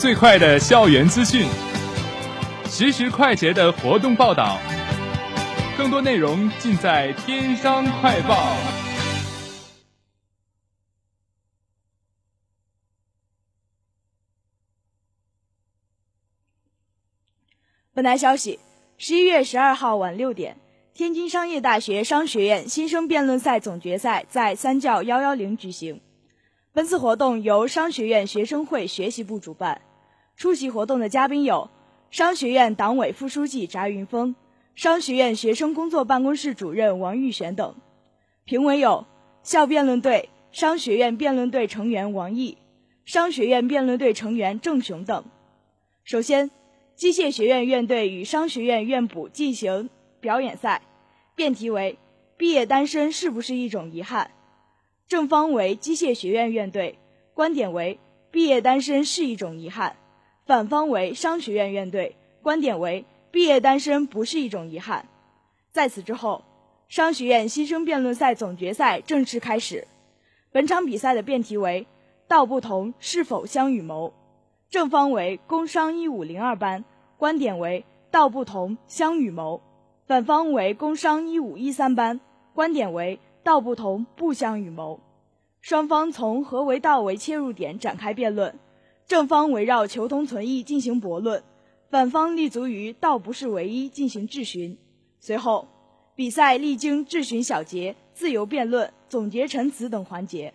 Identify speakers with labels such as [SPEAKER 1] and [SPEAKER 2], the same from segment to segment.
[SPEAKER 1] 最快的校园资讯，实时快捷的活动报道，更多内容尽在《天商快报》。
[SPEAKER 2] 本台消息：十一月十二号晚六点，天津商业大学商学院新生辩论赛总决赛在三教幺幺零举行。本次活动由商学院学生会学习部主办，出席活动的嘉宾有商学院党委副书记翟云峰、商学院学生工作办公室主任王玉璇等。评委有校辩论队、商学院辩论队成员王毅、商学院辩论队成员郑雄等。首先，机械学院院队与商学院院部进行表演赛，辩题为“毕业单身是不是一种遗憾”。正方为机械学院院队，观点为毕业单身是一种遗憾；反方为商学院院队，观点为毕业单身不是一种遗憾。在此之后，商学院新生辩论赛总决赛正式开始。本场比赛的辩题为“道不同是否相与谋”，正方为工商一五零二班，观点为道不同相与谋；反方为工商一五一三班，观点为。道不同不相与谋，双方从何为道为切入点展开辩论，正方围绕求同存异进行驳论，反方立足于道不是唯一进行质询。随后，比赛历经质询小结、自由辩论、总结陈词等环节，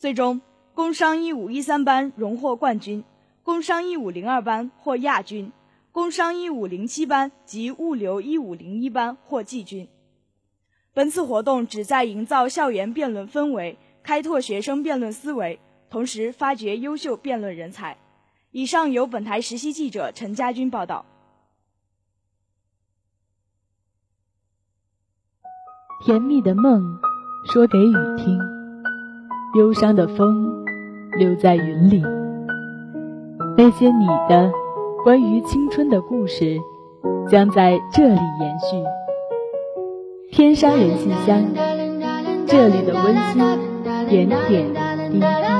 [SPEAKER 2] 最终工商一五一三班荣获冠军，工商一五零二班获亚军，工商一五零七班及物流一五零一班获季军。本次活动旨在营造校园辩论氛围，开拓学生辩论思维，同时发掘优秀辩论人才。以上由本台实习记者陈家军报道。
[SPEAKER 3] 甜蜜的梦，说给雨听；忧伤的风，留在云里。那些你的关于青春的故事，将在这里延续。天山人信箱，这里的温馨点点滴滴。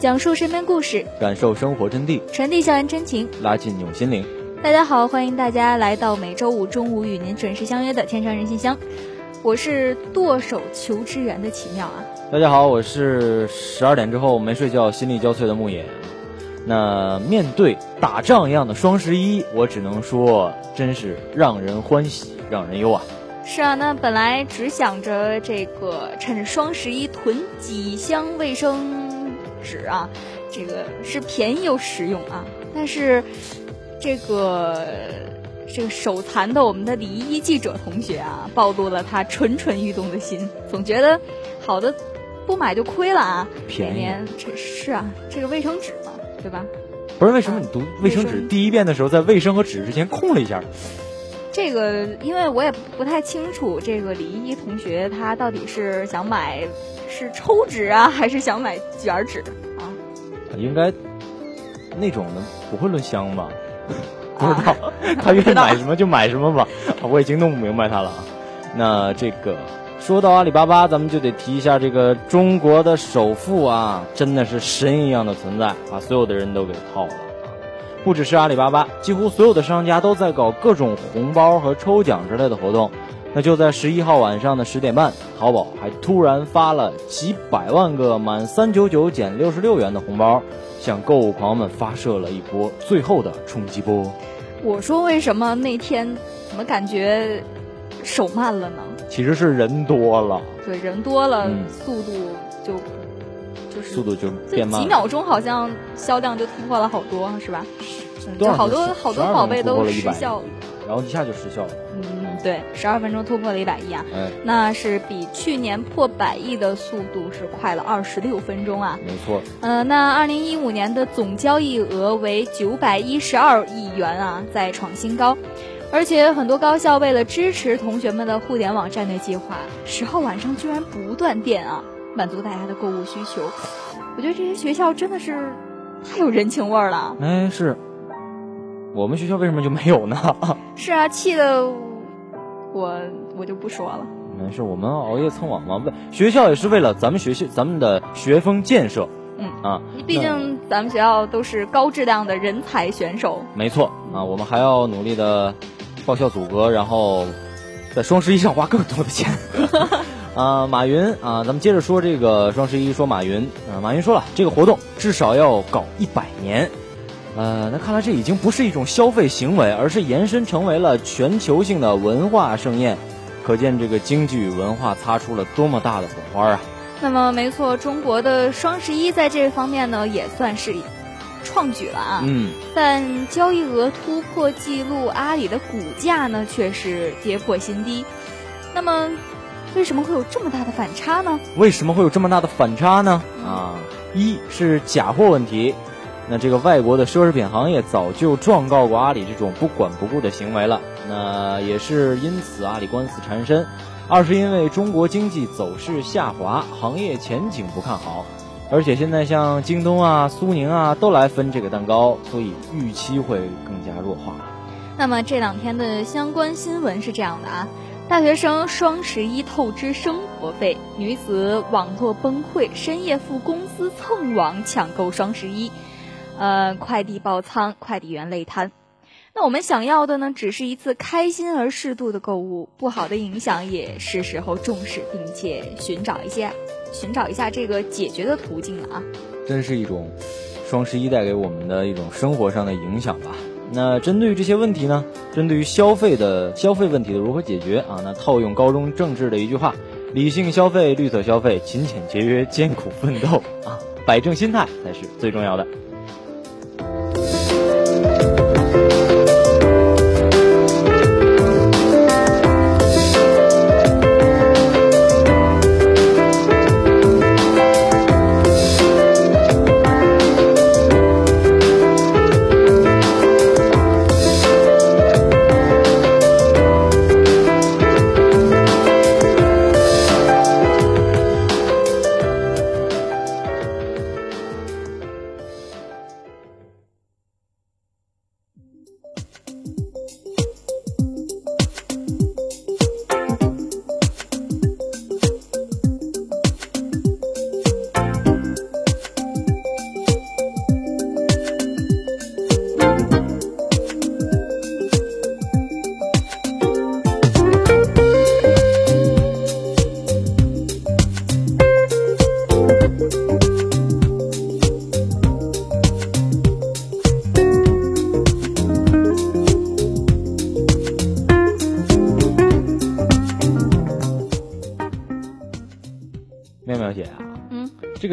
[SPEAKER 4] 讲述身边故事，
[SPEAKER 5] 感受生活真谛，
[SPEAKER 4] 传递校园真情，
[SPEAKER 5] 拉近你我心灵。
[SPEAKER 4] 大家好，欢迎大家来到每周五中午与您准时相约的《天上人信箱》，我是剁手求支援的奇妙啊。
[SPEAKER 5] 大家好，我是十二点之后没睡觉、心力交瘁的牧野。那面对打仗一样的双十一，我只能说，真是让人欢喜，让人忧啊。
[SPEAKER 4] 是啊，那本来只想着这个趁着双十一囤几箱卫生纸啊，这个是便宜又实用啊。但是这个这个手残的我们的礼仪记者同学啊，暴露了他蠢蠢欲动的心，总觉得好的不买就亏了啊。
[SPEAKER 5] 便宜，
[SPEAKER 4] 这是啊，这个卫生纸嘛，对吧？
[SPEAKER 5] 不是为什么你读卫生纸第一遍的时候，在卫生和纸之间空了一下？
[SPEAKER 4] 这个，因为我也不太清楚，这个李依依同学她到底是想买是抽纸啊，还是想买卷纸啊？
[SPEAKER 5] 应该那种的不会论箱吧？不知道，他愿意买什么就买什么吧。我已经弄不明白他了。那这个说到阿里巴巴，咱们就得提一下这个中国的首富啊，真的是神一样的存在，把所有的人都给套了。不只是阿里巴巴，几乎所有的商家都在搞各种红包和抽奖之类的活动。那就在十一号晚上的十点半，淘宝还突然发了几百万个满三九九减六十六元的红包，向购物狂们发射了一波最后的冲击波。
[SPEAKER 4] 我说为什么那天怎么感觉手慢了呢？
[SPEAKER 5] 其实是人多了。
[SPEAKER 4] 对，人多了，速度就。
[SPEAKER 5] 速度就变慢，
[SPEAKER 4] 几秒钟好像销量就突破了好多，是吧？就好多好多宝贝都失效了，
[SPEAKER 5] 然后一下就失效了。
[SPEAKER 4] 嗯，对，十二分钟突破了一百亿啊，那是比去年破百亿的速度是快了二十六分钟啊。
[SPEAKER 5] 没错。
[SPEAKER 4] 呃，那二零一五年的总交易额为九百一十二亿元啊，再创新高。而且很多高校为了支持同学们的互联网战略计划，十号晚上居然不断电啊。满足大家的购物需求，我觉得这些学校真的是太有人情味儿了。
[SPEAKER 5] 哎，是我们学校为什么就没有呢？
[SPEAKER 4] 是啊，气的我我就不说了。
[SPEAKER 5] 没事，我们熬夜蹭网嘛。不，学校也是为了咱们学校咱们的学风建设。
[SPEAKER 4] 嗯
[SPEAKER 5] 啊，
[SPEAKER 4] 毕竟咱们学校都是高质量的人才选手。
[SPEAKER 5] 没错啊，我们还要努力的报效祖国，然后在双十一上花更多的钱。啊，马云啊，咱们接着说这个双十一。说马云啊，马云说了，这个活动至少要搞一百年。呃，那看来这已经不是一种消费行为，而是延伸成为了全球性的文化盛宴。可见这个经济与文化擦出了多么大的火花啊！
[SPEAKER 4] 那么，没错，中国的双十一在这方面呢，也算是创举了啊。
[SPEAKER 5] 嗯。
[SPEAKER 4] 但交易额突破记录，阿里的股价呢，却是跌破新低。那么。为什么会有这么大的反差呢？
[SPEAKER 5] 为什么会有这么大的反差呢？啊，一是假货问题，那这个外国的奢侈品行业早就状告过阿里这种不管不顾的行为了，那也是因此阿里官司缠身。二是因为中国经济走势下滑，行业前景不看好，而且现在像京东啊、苏宁啊都来分这个蛋糕，所以预期会更加弱化。
[SPEAKER 4] 那么这两天的相关新闻是这样的啊。大学生双十一透支生活费，女子网络崩溃，深夜赴公司蹭网抢购双十一，呃，快递爆仓，快递员累瘫。那我们想要的呢，只是一次开心而适度的购物，不好的影响也是时候重视，并且寻找一些，寻找一下这个解决的途径了啊！
[SPEAKER 5] 真是一种双十一带给我们的一种生活上的影响吧。那针对于这些问题呢？针对于消费的消费问题的如何解决啊？那套用高中政治的一句话：理性消费、绿色消费、勤俭节约、艰苦奋斗啊，摆正心态才是最重要的。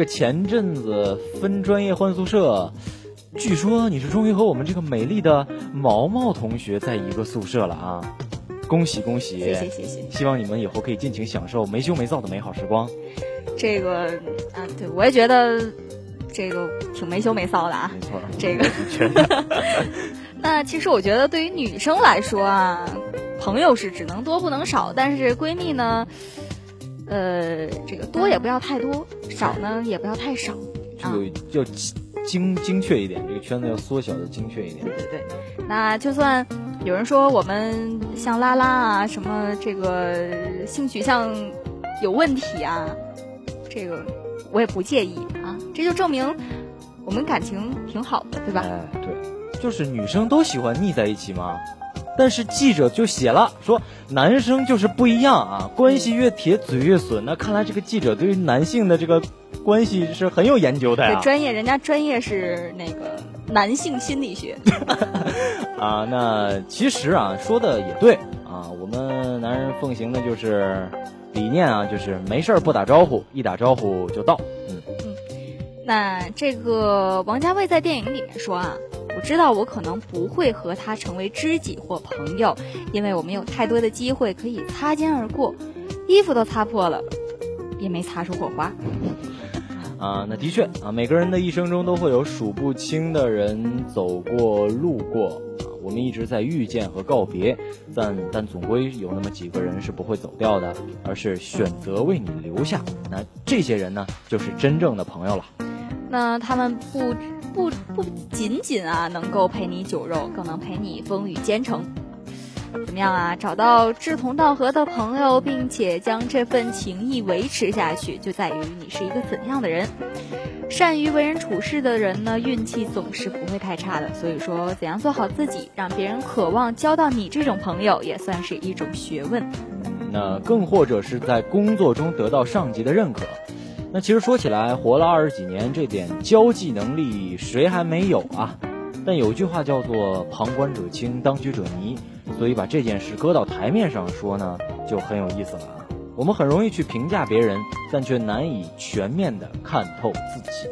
[SPEAKER 5] 前阵子分专业换宿舍，据说你是终于和我们这个美丽的毛毛同学在一个宿舍了啊！恭喜恭喜！
[SPEAKER 4] 谢谢谢谢。
[SPEAKER 5] 希望你们以后可以尽情享受没羞没臊的美好时光。
[SPEAKER 4] 这个啊，对我也觉得这个挺没羞没臊的啊。
[SPEAKER 5] 没错，
[SPEAKER 4] 这个。那其实我觉得对于女生来说啊，朋友是只能多不能少，但是闺蜜呢，呃，这个多也不要太多，少呢也不要太少。
[SPEAKER 5] 这个要精精确一点，这个圈子要缩小的精确一点。
[SPEAKER 4] 对对对。那就算。有人说我们像拉拉啊，什么这个性取向有问题啊，这个我也不介意啊，这就证明我们感情挺好的，对吧？
[SPEAKER 5] 哎，对，就是女生都喜欢腻在一起嘛。但是记者就写了说，男生就是不一样啊，关系越铁嘴越损。那看来这个记者对于男性的这个关系是很有研究的呀。
[SPEAKER 4] 专业，人家专业是那个男性心理学。
[SPEAKER 5] 啊，那其实啊，说的也对啊，我们男人奉行的就是理念啊，就是没事儿不打招呼，一打招呼就到。嗯
[SPEAKER 4] 嗯，那这个王家卫在电影里面说啊。我知道我可能不会和他成为知己或朋友，因为我们有太多的机会可以擦肩而过，衣服都擦破了，也没擦出火花。
[SPEAKER 5] 啊，那的确啊，每个人的一生中都会有数不清的人走过、路过啊，我们一直在遇见和告别，但但总归有那么几个人是不会走掉的，而是选择为你留下。那这些人呢，就是真正的朋友了。
[SPEAKER 4] 那他们不。不不仅仅啊，能够陪你酒肉，更能陪你风雨兼程。怎么样啊？找到志同道合的朋友，并且将这份情谊维持下去，就在于你是一个怎样的人。善于为人处事的人呢，运气总是不会太差的。所以说，怎样做好自己，让别人渴望交到你这种朋友，也算是一种学问。
[SPEAKER 5] 那更或者是在工作中得到上级的认可。那其实说起来，活了二十几年，这点交际能力谁还没有啊？但有句话叫做“旁观者清，当局者迷”，所以把这件事搁到台面上说呢，就很有意思了啊。我们很容易去评价别人，但却难以全面的看透自己。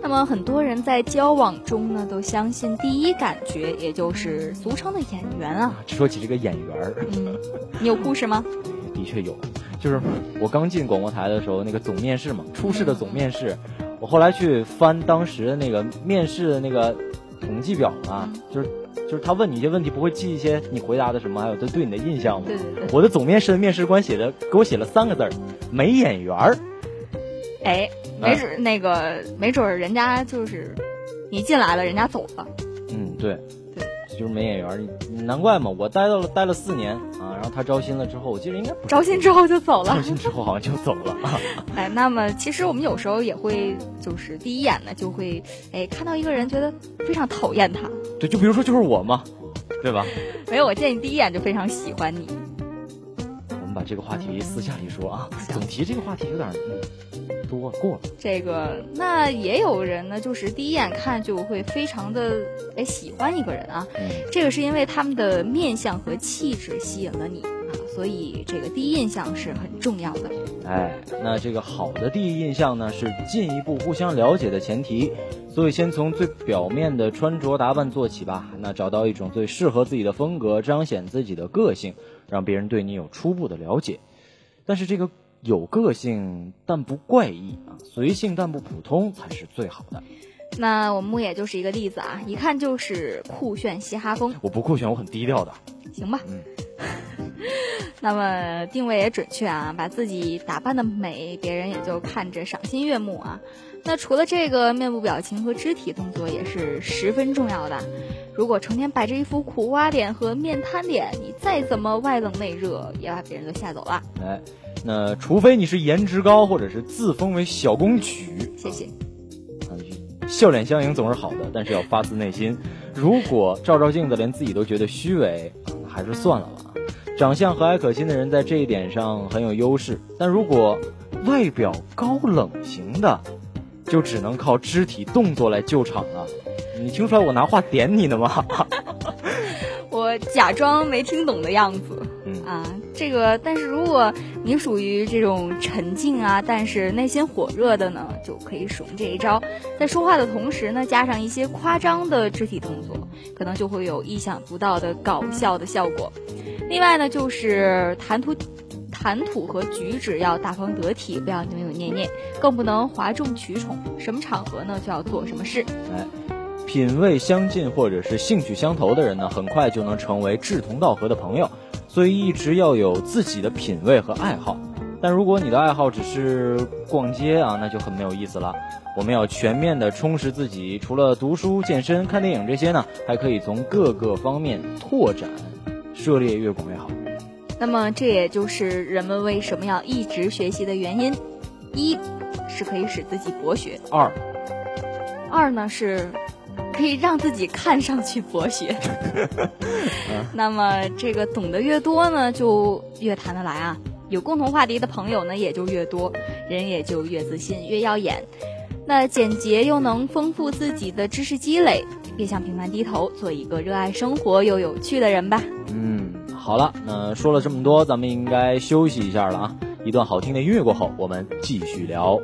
[SPEAKER 4] 那么很多人在交往中呢，都相信第一感觉，也就是俗称的眼缘啊。
[SPEAKER 5] 说起这个眼缘儿，
[SPEAKER 4] 嗯，你有故事吗？
[SPEAKER 5] 的确有。就是我刚进广播台的时候，那个总面试嘛，初试的总面试，我后来去翻当时的那个面试的那个统计表嘛，就是就是他问你一些问题，不会记一些你回答的什么，还有他对你的印象吗？
[SPEAKER 4] 对对对。
[SPEAKER 5] 我的总面试的面试官写的给我写了三个字儿，没眼缘儿。
[SPEAKER 4] 哎，没准那个没准人家就是你进来了，人家走了。
[SPEAKER 5] 嗯，对。就是没眼缘，难怪嘛！我待到了待了四年啊，然后他招新了之后，我记得应该
[SPEAKER 4] 招新之后就走了。
[SPEAKER 5] 招新之后好像就走了。
[SPEAKER 4] 哎，那么其实我们有时候也会，就是第一眼呢就会，哎，看到一个人觉得非常讨厌他。
[SPEAKER 5] 对，就比如说就是我嘛，对吧？
[SPEAKER 4] 没有，我见你第一眼就非常喜欢你。
[SPEAKER 5] 把这个话题私下里说啊，总提这个话题有点。多过了。
[SPEAKER 4] 这个，那也有人呢，就是第一眼看就会非常的哎喜欢一个人啊，这个是因为他们的面相和气质吸引了你。啊，所以这个第一印象是很重要的。
[SPEAKER 5] 哎，那这个好的第一印象呢，是进一步互相了解的前提，所以先从最表面的穿着打扮做起吧，那找到一种最适合自己的风格，彰显自己的个性，让别人对你有初步的了解。但是这个。有个性但不怪异啊，随性但不普通才是最好的。
[SPEAKER 4] 那我们木野就是一个例子啊，一看就是酷炫嘻哈风。
[SPEAKER 5] 我不酷炫，我很低调的。
[SPEAKER 4] 行吧。嗯。那么定位也准确啊，把自己打扮的美，别人也就看着赏心悦目啊。那除了这个，面部表情和肢体动作也是十分重要的。如果成天摆着一副苦瓜脸和面瘫脸，你再怎么外冷内热，也把别人都吓走了。
[SPEAKER 5] 哎。那除非你是颜值高，或者是自封为小公举，
[SPEAKER 4] 谢谢。
[SPEAKER 5] 笑脸相迎总是好的，但是要发自内心。如果照照镜子连自己都觉得虚伪，还是算了吧。长相和蔼可亲的人在这一点上很有优势，但如果外表高冷型的，就只能靠肢体动作来救场了。你听出来我拿话点你呢吗？
[SPEAKER 4] 我假装没听懂的样子。
[SPEAKER 5] 嗯
[SPEAKER 4] 啊，这个，但是如果你属于这种沉静啊，但是内心火热的呢，就可以使用这一招，在说话的同时呢，加上一些夸张的肢体动作，可能就会有意想不到的搞笑的效果。另外呢，就是谈吐。谈吐和举止要大方得体，不要扭扭捏捏，更不能哗众取宠。什么场合呢，就要做什么事。
[SPEAKER 5] 哎，品味相近或者是兴趣相投的人呢，很快就能成为志同道合的朋友。所以一直要有自己的品味和爱好。但如果你的爱好只是逛街啊，那就很没有意思了。我们要全面的充实自己，除了读书、健身、看电影这些呢，还可以从各个方面拓展，涉猎越广越好。
[SPEAKER 4] 那么，这也就是人们为什么要一直学习的原因。一是可以使自己博学，
[SPEAKER 5] 二
[SPEAKER 4] 二呢是可以让自己看上去博学。那么，这个懂得越多呢，就越谈得来啊。有共同话题的朋友呢，也就越多，人也就越自信、越耀眼。那简洁又能丰富自己的知识积累，别向平凡低头，做一个热爱生活又有趣的人吧。
[SPEAKER 5] 嗯。好了，那说了这么多，咱们应该休息一下了啊！一段好听的音乐过后，我们继续聊。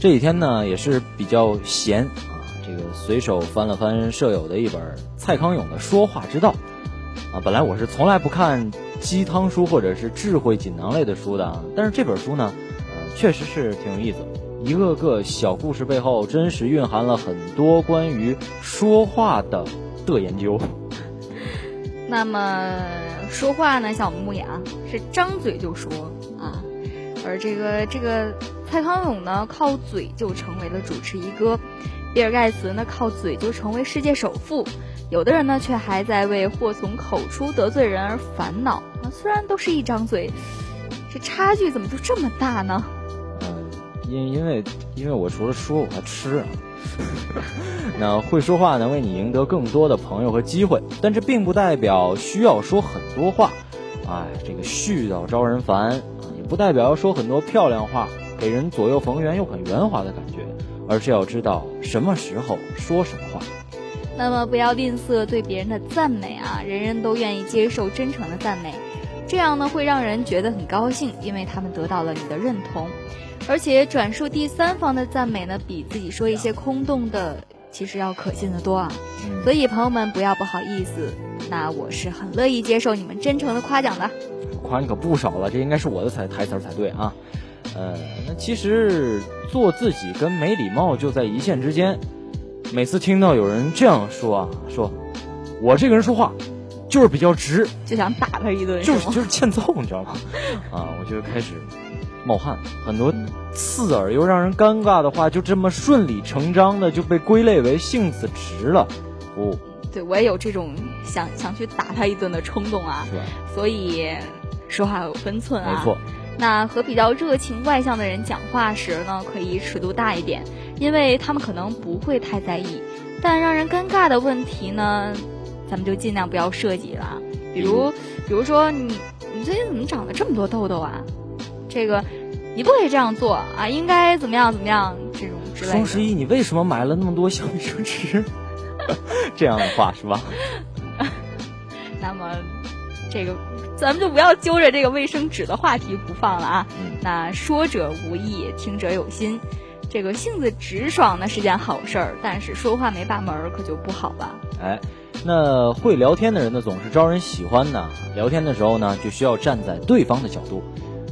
[SPEAKER 5] 这几天呢也是比较闲啊，这个随手翻了翻舍友的一本蔡康永的《说话之道》啊，本来我是从来不看鸡汤书或者是智慧锦囊类的书的，但是这本书呢，确实是挺有意思，一个个小故事背后真实蕴含了很多关于说话的的研究。
[SPEAKER 4] 那么说话呢，像我们牧羊是张嘴就说，而这个这个。蔡康永呢，靠嘴就成为了主持一哥；比尔盖茨呢，靠嘴就成为世界首富。有的人呢，却还在为祸从口出得罪人而烦恼。啊，虽然都是一张嘴，这差距怎么就这么大呢？
[SPEAKER 5] 嗯，因因为因为我除了说，我还吃。那会说话能为你赢得更多的朋友和机会，但这并不代表需要说很多话。哎，这个絮叨招人烦，不代表要说很多漂亮话。给人左右逢源又很圆滑的感觉，而是要知道什么时候说什么话。
[SPEAKER 4] 那么不要吝啬对别人的赞美啊，人人都愿意接受真诚的赞美，这样呢会让人觉得很高兴，因为他们得到了你的认同。而且转述第三方的赞美呢，比自己说一些空洞的其实要可信的多啊。所以朋友们不要不好意思，那我是很乐意接受你们真诚的夸奖的。
[SPEAKER 5] 夸你可不少了，这应该是我的台台词才对啊。呃，那其实做自己跟没礼貌就在一线之间。每次听到有人这样说啊，说我这个人说话就是比较直，
[SPEAKER 4] 就想打他一顿，
[SPEAKER 5] 就是就是欠揍，你知道吗？啊，我就开始冒汗。很多刺耳又让人尴尬的话，就这么顺理成章的就被归类为性子直了。哦，
[SPEAKER 4] 对我也有这种想想去打他一顿的冲动啊。所以说话有分寸啊。
[SPEAKER 5] 没错。
[SPEAKER 4] 那和比较热情外向的人讲话时呢，可以尺度大一点，因为他们可能不会太在意。但让人尴尬的问题呢，咱们就尽量不要涉及了。比如，比如说你你最近怎么长了这么多痘痘啊？这个你不可以这样做啊，应该怎么样怎么样这种之类的。
[SPEAKER 5] 双十一你为什么买了那么多小米生纸？这样的话是吧？
[SPEAKER 4] 那么这个。咱们就不要揪着这个卫生纸的话题不放了啊！那说者无意，听者有心。这个性子直爽呢是件好事儿，但是说话没把门儿可就不好了。
[SPEAKER 5] 哎，那会聊天的人呢，总是招人喜欢呢。聊天的时候呢，就需要站在对方的角度。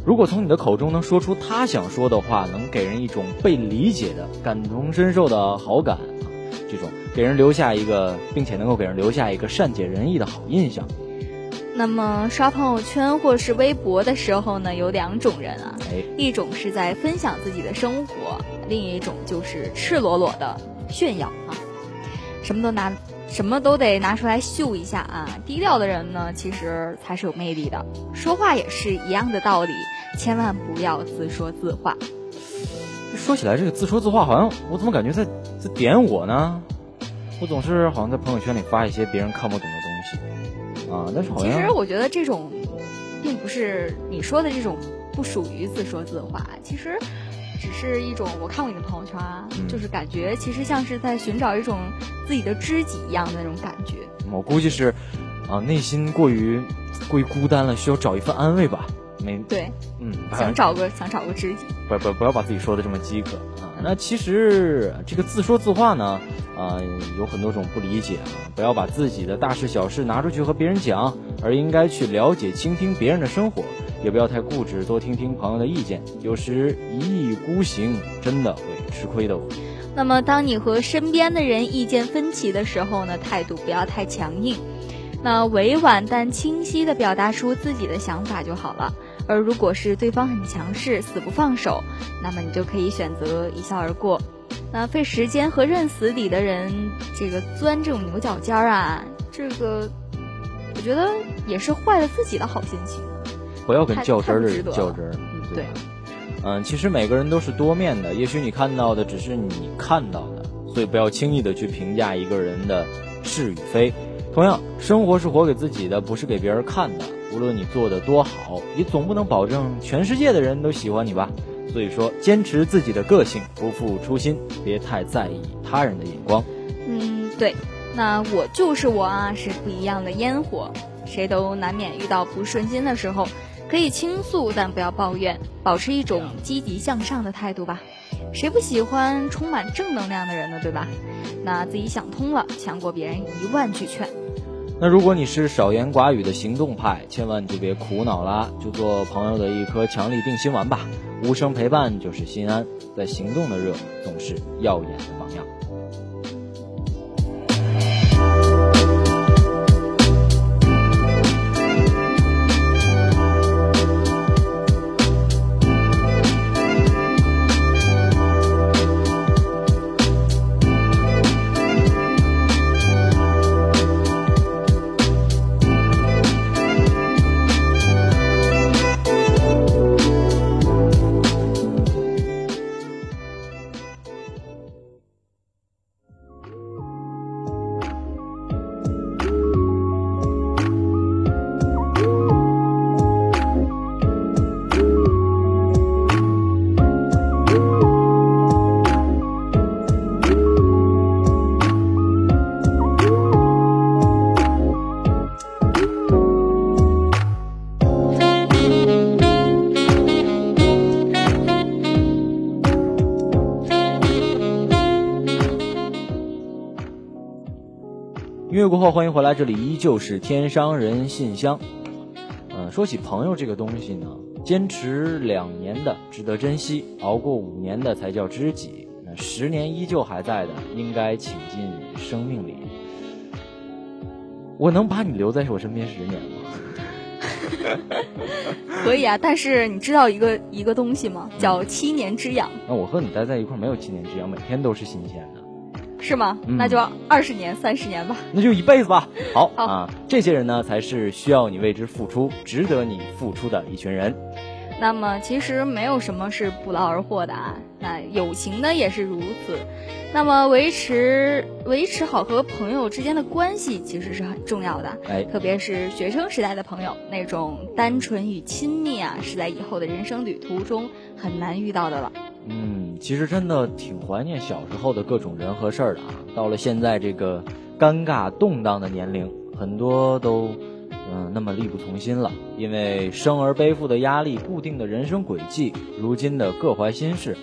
[SPEAKER 5] 如果从你的口中能说出他想说的话，能给人一种被理解的、感同身受的好感，这种给人留下一个，并且能够给人留下一个善解人意的好印象。
[SPEAKER 4] 那么刷朋友圈或是微博的时候呢，有两种人啊，一种是在分享自己的生活，另一种就是赤裸裸的炫耀啊，什么都拿。什么都得拿出来秀一下啊！低调的人呢，其实才是有魅力的。说话也是一样的道理，千万不要自说自话。
[SPEAKER 5] 说起来，这个自说自话，好像我怎么感觉在在点我呢？我总是好像在朋友圈里发一些别人看不懂啊，但是好像
[SPEAKER 4] 其实我觉得这种，并不是你说的这种不属于自说自话，其实。只是一种，我看过你的朋友圈啊，就是感觉其实像是在寻找一种自己的知己一样的那种感觉。
[SPEAKER 5] 我估计是，啊，内心过于过于孤单了，需要找一份安慰吧。没
[SPEAKER 4] 对，嗯，想找个想找个知己。
[SPEAKER 5] 不不不要把自己说的这么饥渴啊！那其实这个自说自话呢，啊，有很多种不理解啊。不要把自己的大事小事拿出去和别人讲，而应该去了解、倾听别人的生活。也不要太固执，多听听朋友的意见。有时一意孤行，真的会吃亏的。
[SPEAKER 4] 那么，当你和身边的人意见分歧的时候呢，态度不要太强硬，那委婉但清晰地表达出自己的想法就好了。而如果是对方很强势，死不放手，那么你就可以选择一笑而过。那费时间和认死理的人，这个钻这种牛角尖儿啊，这个我觉得也是坏了自己的好心情。
[SPEAKER 5] 不要跟较真儿的人较真儿，对，嗯，其实每个人都是多面的，也许你看到的只是你看到的，所以不要轻易的去评价一个人的是与非。同样，生活是活给自己的，不是给别人看的。无论你做的多好，也总不能保证全世界的人都喜欢你吧。所以说，坚持自己的个性，不负初心，别太在意他人的眼光。
[SPEAKER 4] 嗯，对，那我就是我啊，是不一样的烟火，谁都难免遇到不顺心的时候。可以倾诉，但不要抱怨，保持一种积极向上的态度吧。谁不喜欢充满正能量的人呢？对吧？那自己想通了，强过别人一万句劝。
[SPEAKER 5] 那如果你是少言寡语的行动派，千万就别苦恼啦，就做朋友的一颗强力定心丸吧。无声陪伴就是心安，在行动的热总是耀眼的榜样。来，这里依旧是天商人信箱。嗯，说起朋友这个东西呢，坚持两年的值得珍惜，熬过五年的才叫知己。那十年依旧还在的，应该请进生命里。我能把你留在我身边十年吗？
[SPEAKER 4] 可以啊，但是你知道一个一个东西吗？叫七年之痒。
[SPEAKER 5] 那我和你待在一块没有七年之痒，每天都是新鲜的。
[SPEAKER 4] 是吗？那就二十年、三十年吧。
[SPEAKER 5] 那就一辈子吧。好啊，这些人呢，才是需要你为之付出、值得你付出的一群人。
[SPEAKER 4] 那么，其实没有什么是不劳而获的啊。那友情呢，也是如此。那么，维持维持好和朋友之间的关系，其实是很重要的。
[SPEAKER 5] 哎，
[SPEAKER 4] 特别是学生时代的朋友，那种单纯与亲密啊，是在以后的人生旅途中很难遇到的了。
[SPEAKER 5] 嗯，其实真的挺怀念小时候的各种人和事儿的啊。到了现在这个尴尬动荡的年龄，很多都嗯那么力不从心了。因为生而背负的压力、固定的人生轨迹，如今的各怀心事，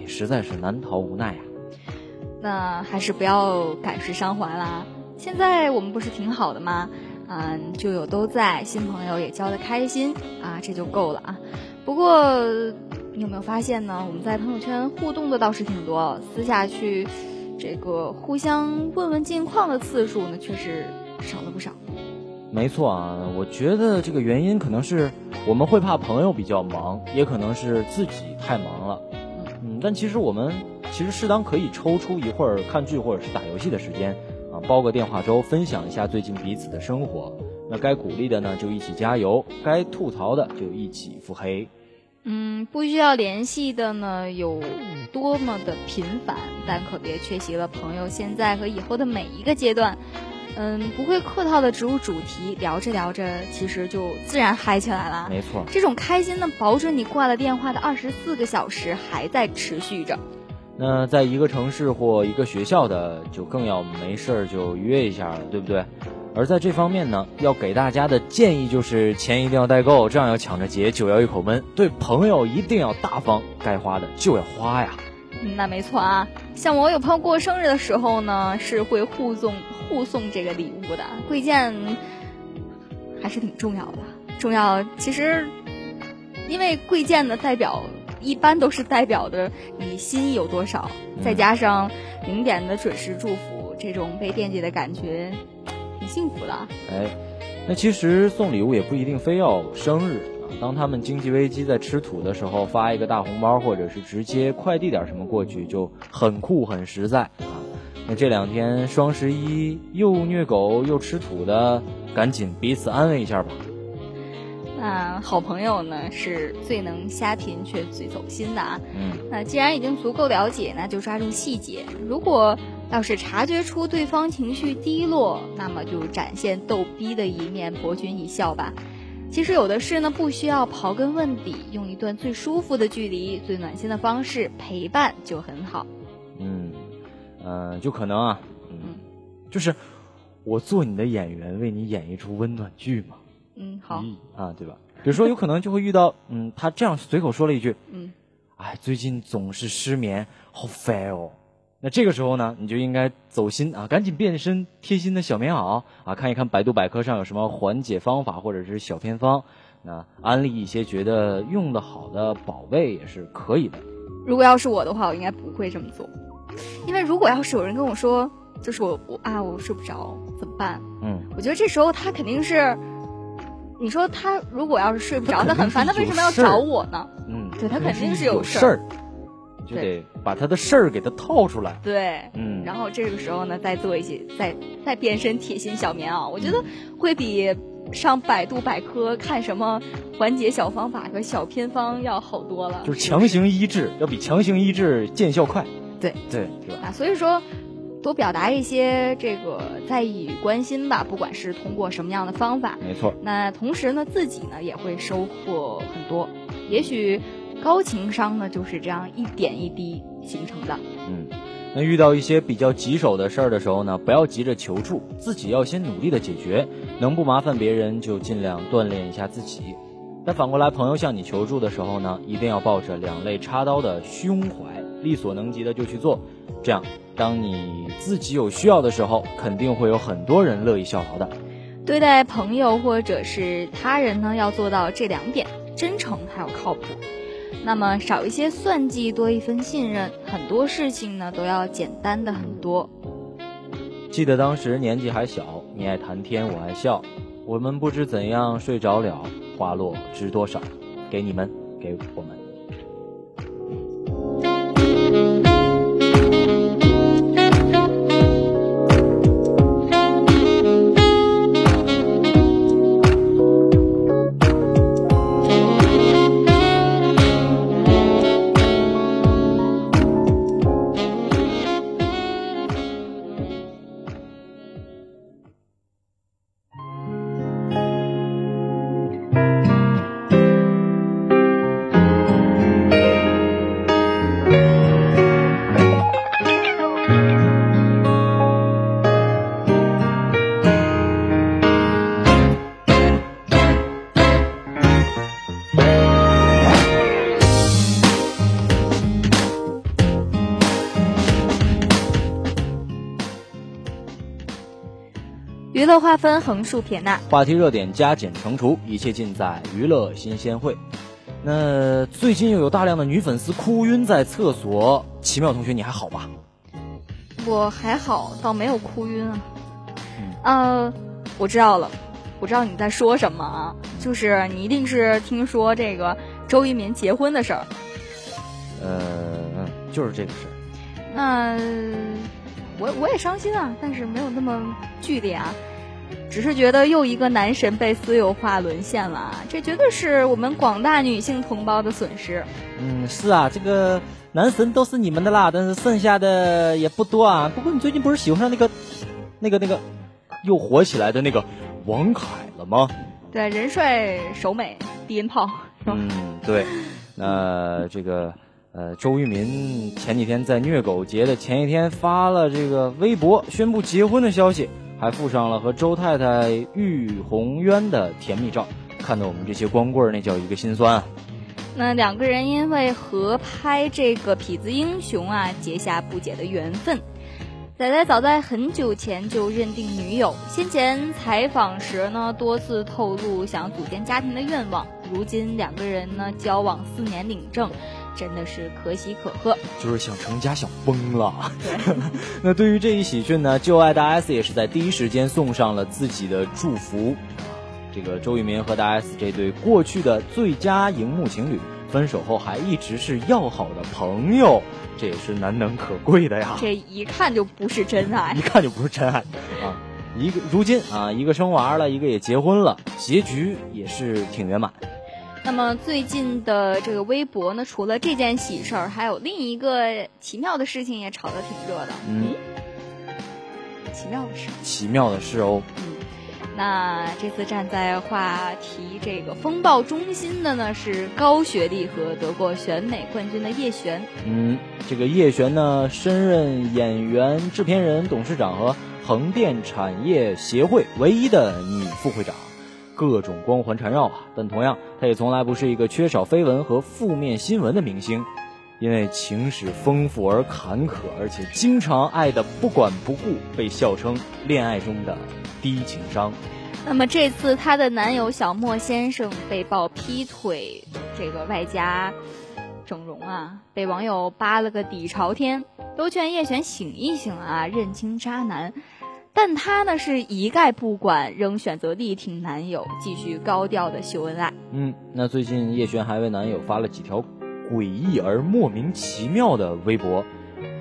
[SPEAKER 5] 也实在是难逃无奈啊。
[SPEAKER 4] 那还是不要感时伤怀啦。现在我们不是挺好的吗？嗯，就友都在，新朋友也交得开心啊，这就够了啊。不过你有没有发现呢？我们在朋友圈互动的倒是挺多，私下去这个互相问问近况的次数呢，确实少了不少。
[SPEAKER 5] 没错啊，我觉得这个原因可能是我们会怕朋友比较忙，也可能是自己太忙了。嗯，但其实我们其实适当可以抽出一会儿看剧或者是打游戏的时间啊。包个电话粥，分享一下最近彼此的生活。那该鼓励的呢，就一起加油；该吐槽的，就一起腹黑。
[SPEAKER 4] 嗯，不需要联系的呢，有多么的频繁，但可别缺席了朋友现在和以后的每一个阶段。嗯，不会客套的植入主题，聊着聊着，其实就自然嗨起来了。
[SPEAKER 5] 没错，
[SPEAKER 4] 这种开心呢，保准你挂了电话的二十四个小时还在持续着。
[SPEAKER 5] 那在一个城市或一个学校的，就更要没事儿就约一下了，对不对？而在这方面呢，要给大家的建议就是，钱一定要带够，这样要抢着结，酒要一口闷。对朋友一定要大方，该花的就要花呀。
[SPEAKER 4] 那没错啊，像我有朋友过生日的时候呢，是会互送互送这个礼物的，贵贱还是挺重要的。重要，其实因为贵贱的代表。一般都是代表的你心意有多少，再加上零点的准时祝福，这种被惦记的感觉，挺幸福了。
[SPEAKER 5] 哎，那其实送礼物也不一定非要生日啊。当他们经济危机在吃土的时候，发一个大红包，或者是直接快递点什么过去，就很酷很实在啊。那这两天双十一又虐狗又吃土的，赶紧彼此安慰一下吧。
[SPEAKER 4] 那好朋友呢，是最能瞎贫却最走心的啊。
[SPEAKER 5] 嗯，
[SPEAKER 4] 那既然已经足够了解，那就抓住细节。如果要是察觉出对方情绪低落，那么就展现逗逼的一面，博君一笑吧。其实有的事呢，不需要刨根问底，用一段最舒服的距离、最暖心的方式陪伴就很好。
[SPEAKER 5] 嗯，呃，就可能啊，嗯，就是我做你的演员，为你演一出温暖剧嘛。
[SPEAKER 4] 嗯，好
[SPEAKER 5] 啊，对吧？比如说，有可能就会遇到，嗯，他这样随口说了一句，
[SPEAKER 4] 嗯，
[SPEAKER 5] 哎，最近总是失眠，好烦哦。那这个时候呢，你就应该走心啊，赶紧变身贴心的小棉袄啊，看一看百度百科上有什么缓解方法或者是小偏方，那安利一些觉得用的好的宝贝也是可以的。
[SPEAKER 4] 如果要是我的话，我应该不会这么做，因为如果要是有人跟我说，就是我我啊，我睡不着怎么办？
[SPEAKER 5] 嗯，
[SPEAKER 4] 我觉得这时候他肯定是。你说他如果要是睡不着，
[SPEAKER 5] 他
[SPEAKER 4] 很烦，他为什么要找我呢？
[SPEAKER 5] 嗯，
[SPEAKER 4] 对他肯定
[SPEAKER 5] 是
[SPEAKER 4] 有
[SPEAKER 5] 事儿，就得把他的事儿给他套出来。
[SPEAKER 4] 对，
[SPEAKER 5] 嗯，
[SPEAKER 4] 然后这个时候呢，再做一些，再再变身铁心小棉袄，我觉得会比上百度百科看什么缓解小方法和小偏方要好多了。
[SPEAKER 5] 就是强行医治，要比强行医治见效快。
[SPEAKER 4] 对
[SPEAKER 5] 对，是吧？
[SPEAKER 4] 啊，所以说。多表达一些这个在意与关心吧，不管是通过什么样的方法，
[SPEAKER 5] 没错。
[SPEAKER 4] 那同时呢，自己呢也会收获很多。也许高情商呢就是这样一点一滴形成的。
[SPEAKER 5] 嗯，那遇到一些比较棘手的事儿的时候呢，不要急着求助，自己要先努力的解决。能不麻烦别人就尽量锻炼一下自己。但反过来，朋友向你求助的时候呢，一定要抱着两肋插刀的胸怀，力所能及的就去做，这样。当你自己有需要的时候，肯定会有很多人乐意效劳的。
[SPEAKER 4] 对待朋友或者是他人呢，要做到这两点：真诚还有靠谱。那么少一些算计，多一分信任，很多事情呢都要简单的很多。
[SPEAKER 5] 记得当时年纪还小，你爱谈天，我爱笑，我们不知怎样睡着了，花落知多少，给你们，给我。
[SPEAKER 4] 分，横竖撇捺，
[SPEAKER 5] 话题热点加减乘除，一切尽在娱乐新鲜会。那最近又有大量的女粉丝哭晕在厕所，奇妙同学你还好吧？
[SPEAKER 4] 我还好，倒没有哭晕啊。呃，我知道了，我知道你在说什么啊，就是你一定是听说这个周渝民结婚的事儿。
[SPEAKER 5] 呃，就是这个事儿。
[SPEAKER 4] 那我我也伤心啊，但是没有那么剧烈啊。只是觉得又一个男神被私有化沦陷了，这绝对是我们广大女性同胞的损失。
[SPEAKER 5] 嗯，是啊，这个男神都是你们的啦，但是剩下的也不多啊。不过你最近不是喜欢上那个、那个、那个又火起来的那个王凯了吗？
[SPEAKER 4] 对，人帅手美，低音炮。
[SPEAKER 5] 嗯，对。那这个呃，周渝民前几天在虐狗节的前一天发了这个微博，宣布结婚的消息。还附上了和周太太玉红渊的甜蜜照，看得我们这些光棍那叫一个心酸啊。
[SPEAKER 4] 那两个人因为合拍这个《痞子英雄》啊，结下不解的缘分。仔仔早在很久前就认定女友，先前采访时呢，多次透露想组建家庭的愿望。如今两个人呢，交往四年领证。真的是可喜可贺，
[SPEAKER 5] 就是想成家想疯了。那对于这一喜讯呢，旧爱大 S 也是在第一时间送上了自己的祝福。这个周渝民和大 S 这对过去的最佳荧幕情侣，分手后还一直是要好的朋友，这也是难能可贵的呀。
[SPEAKER 4] 这一看就不是真爱，
[SPEAKER 5] 一看就不是真爱啊！一个如今啊，一个生娃了，一个也结婚了，结局也是挺圆满。
[SPEAKER 4] 那么最近的这个微博呢，除了这件喜事儿，还有另一个奇妙的事情也炒得挺热的。
[SPEAKER 5] 嗯，
[SPEAKER 4] 奇妙的事。
[SPEAKER 5] 奇妙的事哦。
[SPEAKER 4] 嗯，那这次站在话题这个风暴中心的呢，是高学历和得过选美冠军的叶璇。
[SPEAKER 5] 嗯，这个叶璇呢，升任演员、制片人、董事长和横店产业协会唯一的女副会长。各种光环缠绕啊，但同样，他也从来不是一个缺少绯闻和负面新闻的明星，因为情史丰富而坎坷，而且经常爱的不管不顾，被笑称恋爱中的低情商。
[SPEAKER 4] 那么这次她的男友小莫先生被曝劈腿，这个外加整容啊，被网友扒了个底朝天，都劝叶璇醒一醒啊，认清渣男。但他呢是一概不管，仍选择力挺男友，继续高调的秀恩爱。
[SPEAKER 5] 嗯，那最近叶璇还为男友发了几条诡异而莫名其妙的微博，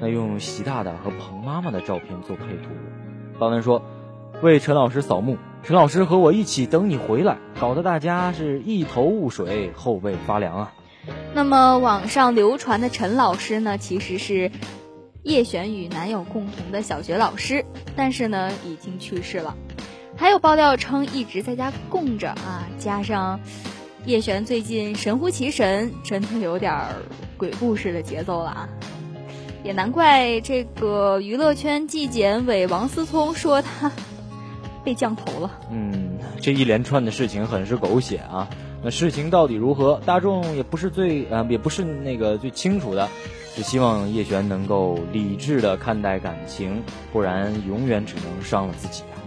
[SPEAKER 5] 那用习大大和彭妈妈的照片做配图，发文说：“为陈老师扫墓，陈老师和我一起等你回来。”搞得大家是一头雾水，后背发凉啊。
[SPEAKER 4] 那么网上流传的陈老师呢，其实是。叶璇与男友共同的小学老师，但是呢已经去世了。还有爆料称一直在家供着啊，加上叶璇最近神乎其神，真的有点鬼故事的节奏了啊。也难怪这个娱乐圈纪检委王思聪说他被降头了。
[SPEAKER 5] 嗯，这一连串的事情很是狗血啊。那事情到底如何，大众也不是最呃也不是那个最清楚的。只希望叶璇能够理智的看待感情，不然永远只能伤了自己啊。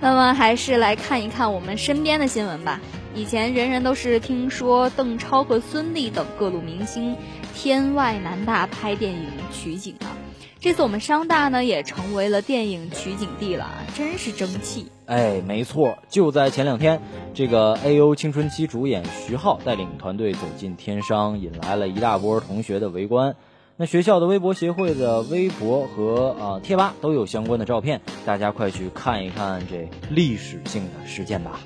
[SPEAKER 4] 那么还是来看一看我们身边的新闻吧。以前人人都是听说邓超和孙俪等各路明星天外南大拍电影取景啊，这次我们商大呢也成为了电影取景地了，真是争气。
[SPEAKER 5] 哎，没错，就在前两天，这个 A O 青春期主演徐浩带领团队走进天商，引来了一大波同学的围观。那学校的微博协会的微博和啊贴吧都有相关的照片，大家快去看一看这历史性的事件吧。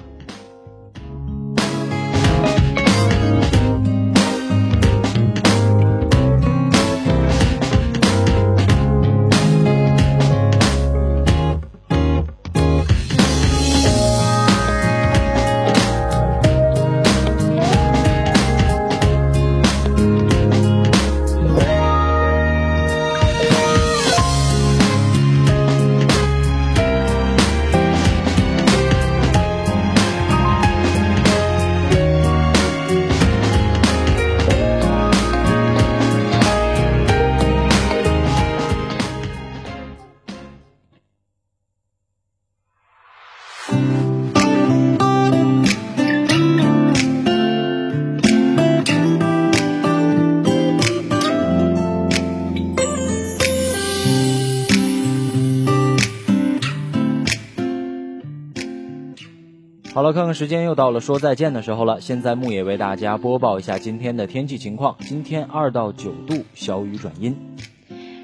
[SPEAKER 5] 了，看看时间，又到了说再见的时候了。现在牧野为大家播报一下今天的天气情况。今天二到九度，小雨转阴。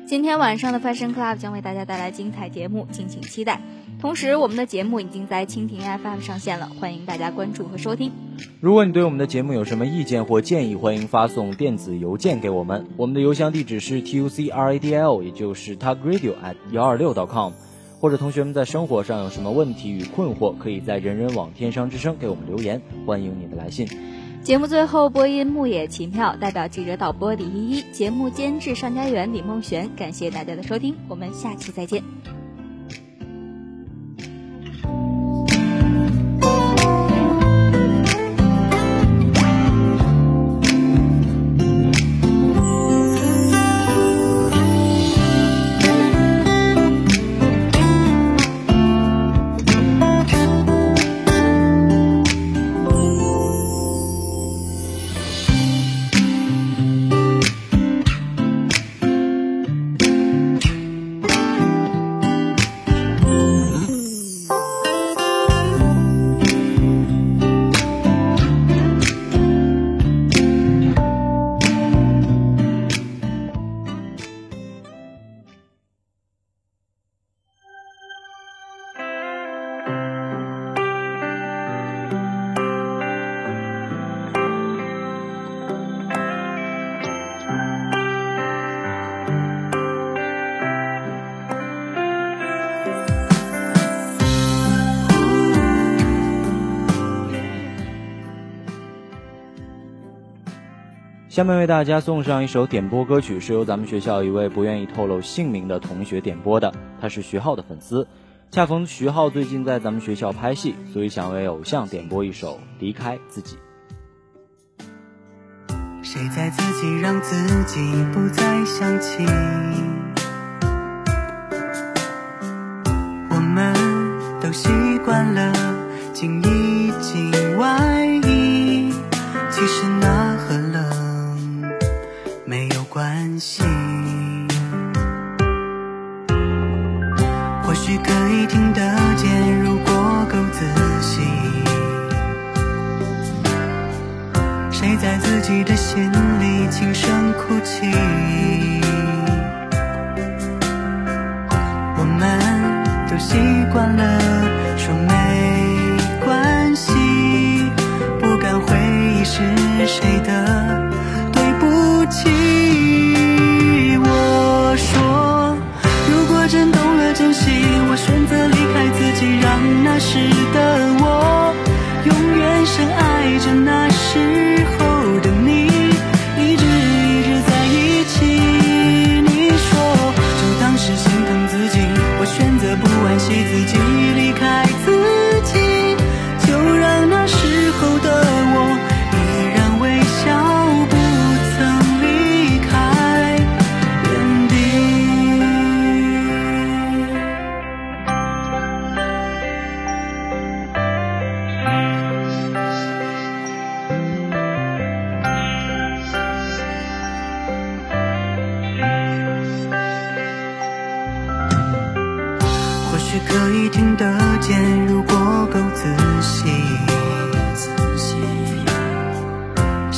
[SPEAKER 4] 今天晚上的 Fashion Club 将为大家带来精彩节目，敬请期待。同时，我们的节目已经在蜻蜓 FM 上线了，欢迎大家关注和收听。
[SPEAKER 5] 如果你对我们的节目有什么意见或建议，欢迎发送电子邮件给我们，我们的邮箱地址是 t u c r a d l，也就是 tugradio@ at 幺二六 .com。或者同学们在生活上有什么问题与困惑，可以在人人网天商之声给我们留言，欢迎你的来信。
[SPEAKER 4] 节目最后播音牧野奇妙，代表记者导播李依依，节目监制尚家园李梦璇，感谢大家的收听，我们下期再见。
[SPEAKER 5] 下面为大家送上一首点播歌曲，是由咱们学校一位不愿意透露姓名的同学点播的。他是徐浩的粉丝，恰逢徐浩最近在咱们学校拍戏，所以想为偶像点播一首《离开自己》。
[SPEAKER 6] 谁在自己让自己不再想起？我们都习惯了紧一紧外衣，其实那关系，或许可以听得见，如果够仔细。谁在自己的心里轻声哭泣？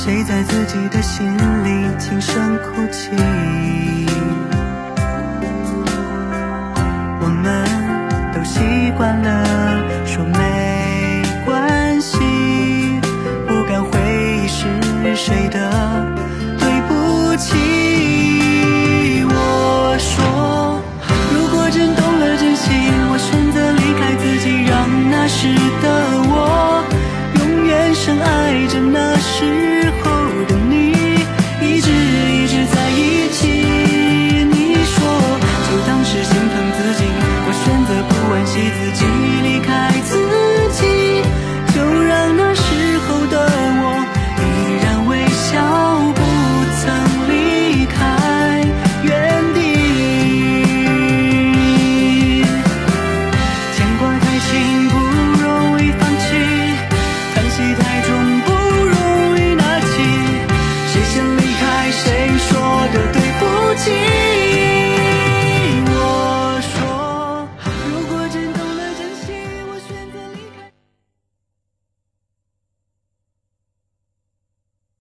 [SPEAKER 6] 谁在自己的心里轻声哭泣我们都习惯了说没关系不敢回忆是谁的